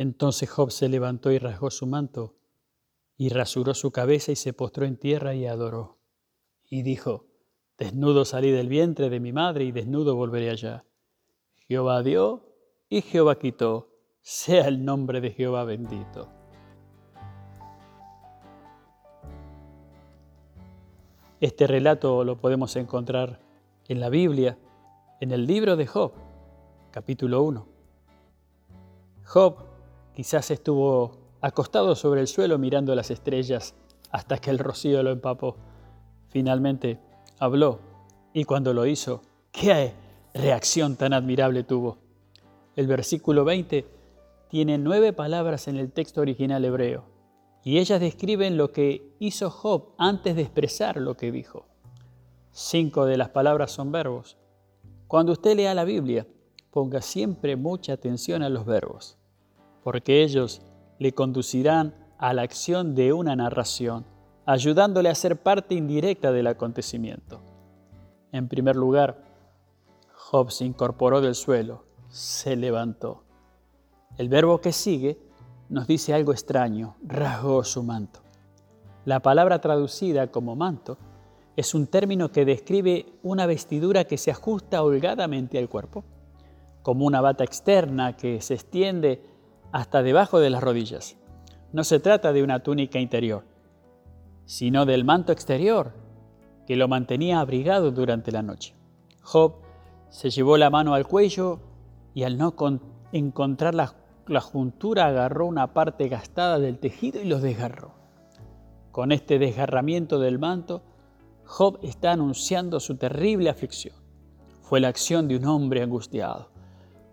Entonces Job se levantó y rasgó su manto, y rasuró su cabeza y se postró en tierra y adoró. Y dijo, Desnudo salí del vientre de mi madre y desnudo volveré allá. Jehová dio y Jehová quitó, sea el nombre de Jehová bendito. Este relato lo podemos encontrar en la Biblia, en el libro de Job, capítulo 1. Job Quizás estuvo acostado sobre el suelo mirando las estrellas hasta que el rocío lo empapó. Finalmente habló y cuando lo hizo, qué reacción tan admirable tuvo. El versículo 20 tiene nueve palabras en el texto original hebreo y ellas describen lo que hizo Job antes de expresar lo que dijo. Cinco de las palabras son verbos. Cuando usted lea la Biblia, ponga siempre mucha atención a los verbos porque ellos le conducirán a la acción de una narración, ayudándole a ser parte indirecta del acontecimiento. En primer lugar, Job se incorporó del suelo, se levantó. El verbo que sigue nos dice algo extraño, rasgó su manto. La palabra traducida como manto es un término que describe una vestidura que se ajusta holgadamente al cuerpo, como una bata externa que se extiende hasta debajo de las rodillas. No se trata de una túnica interior, sino del manto exterior que lo mantenía abrigado durante la noche. Job se llevó la mano al cuello y al no encontrar la, juntura agarró una parte gastada del tejido y los desgarró. Con este desgarramiento del manto, Job está anunciando su terrible aflicción. Fue la acción de un hombre angustiado,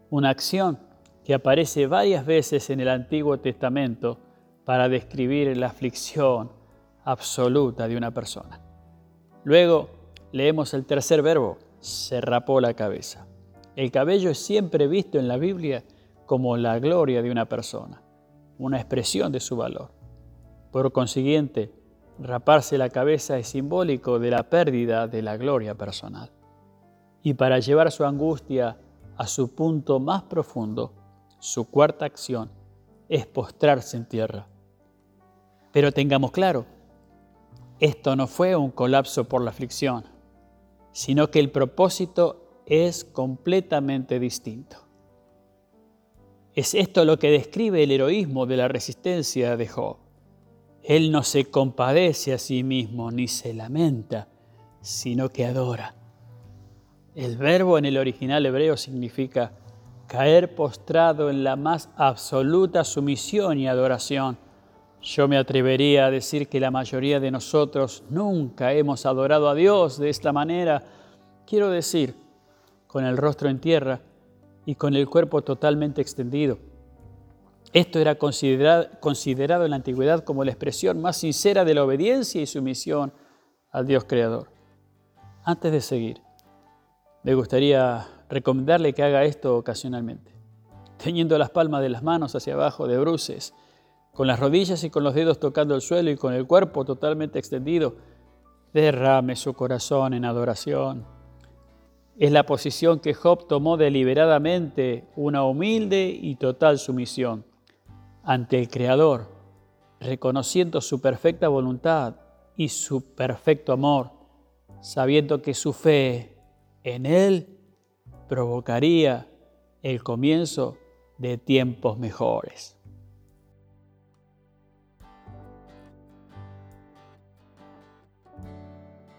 una acción que aparece varias veces en el Antiguo Testamento para describir la aflicción absoluta de una persona. Luego leemos el tercer verbo, se rapó la cabeza. El cabello es siempre visto en la Biblia como la gloria de una persona, una expresión de su valor. Por consiguiente, raparse la cabeza es simbólico de la pérdida de la gloria personal. Y para llevar su angustia a su punto más profundo, su cuarta acción es postrarse en tierra. Pero tengamos claro, esto no fue un colapso por la aflicción, sino que el propósito es completamente distinto. Es esto lo que describe el heroísmo de la resistencia de Job. Él no se compadece a sí mismo ni se lamenta, sino que adora. El verbo en el original hebreo significa caer postrado en la más absoluta sumisión y adoración. Yo me atrevería a decir que la mayoría de nosotros nunca hemos adorado a Dios de esta manera. Quiero decir, con el rostro en tierra y con el cuerpo totalmente extendido. Esto era considerado, en la antigüedad como la expresión más sincera de la obediencia y sumisión al Dios Creador. Antes de seguir, me gustaría recomendarle que haga esto ocasionalmente, teniendo las palmas de las manos hacia abajo de bruces, con las rodillas y con los dedos tocando el suelo y con el cuerpo totalmente extendido, derrame su corazón en adoración. Es la posición que Job tomó deliberadamente, una humilde y total sumisión ante el Creador, reconociendo su perfecta voluntad y su perfecto amor, sabiendo que su fe en Él provocaría el comienzo de tiempos mejores.